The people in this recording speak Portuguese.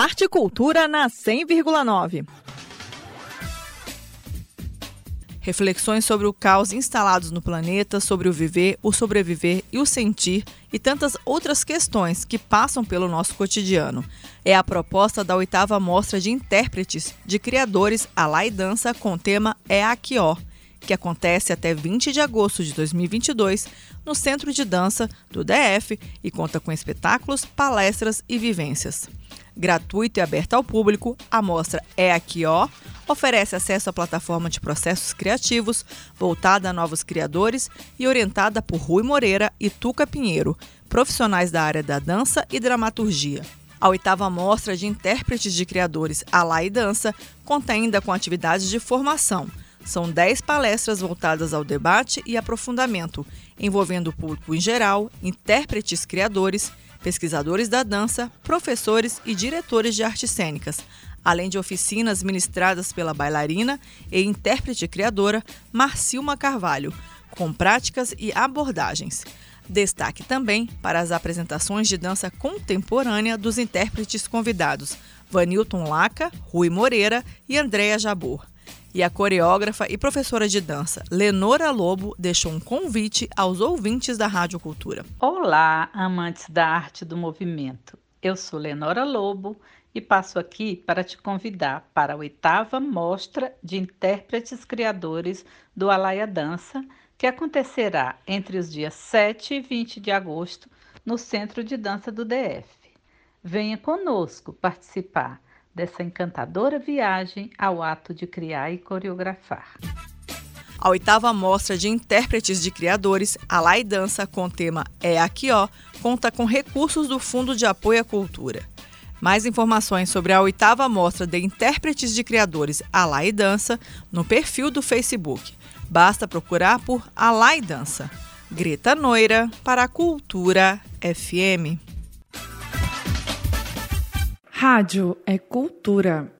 Arte e Cultura na 100,9. Reflexões sobre o caos instalados no planeta, sobre o viver, o sobreviver e o sentir e tantas outras questões que passam pelo nosso cotidiano. É a proposta da oitava mostra de intérpretes de criadores a e dança com o tema É Aqui Ó, que acontece até 20 de agosto de 2022 no Centro de Dança do DF e conta com espetáculos, palestras e vivências. Gratuito e aberta ao público, a mostra É Aqui Ó oferece acesso à plataforma de processos criativos voltada a novos criadores e orientada por Rui Moreira e Tuca Pinheiro, profissionais da área da dança e dramaturgia. A oitava mostra de intérpretes de criadores Alá e Dança conta ainda com atividades de formação. São 10 palestras voltadas ao debate e aprofundamento, envolvendo o público em geral, intérpretes criadores, pesquisadores da dança, professores e diretores de artes cênicas, além de oficinas ministradas pela bailarina e intérprete criadora Marcilma Carvalho, com práticas e abordagens. Destaque também para as apresentações de dança contemporânea dos intérpretes convidados Vanilton Laca, Rui Moreira e Andréa Jabor. E a coreógrafa e professora de dança Lenora Lobo deixou um convite aos ouvintes da Rádio Cultura. Olá, amantes da arte do movimento. Eu sou Lenora Lobo e passo aqui para te convidar para a oitava Mostra de Intérpretes Criadores do Alaia Dança, que acontecerá entre os dias 7 e 20 de agosto no Centro de Dança do DF. Venha conosco participar dessa encantadora viagem ao ato de criar e coreografar. A oitava mostra de intérpretes de criadores, Alai Dança, com o tema É Aqui Ó, conta com recursos do Fundo de Apoio à Cultura. Mais informações sobre a oitava mostra de intérpretes de criadores Alá e Dança no perfil do Facebook. Basta procurar por Alá e Dança. Greta Noira para a Cultura FM. Rádio é cultura.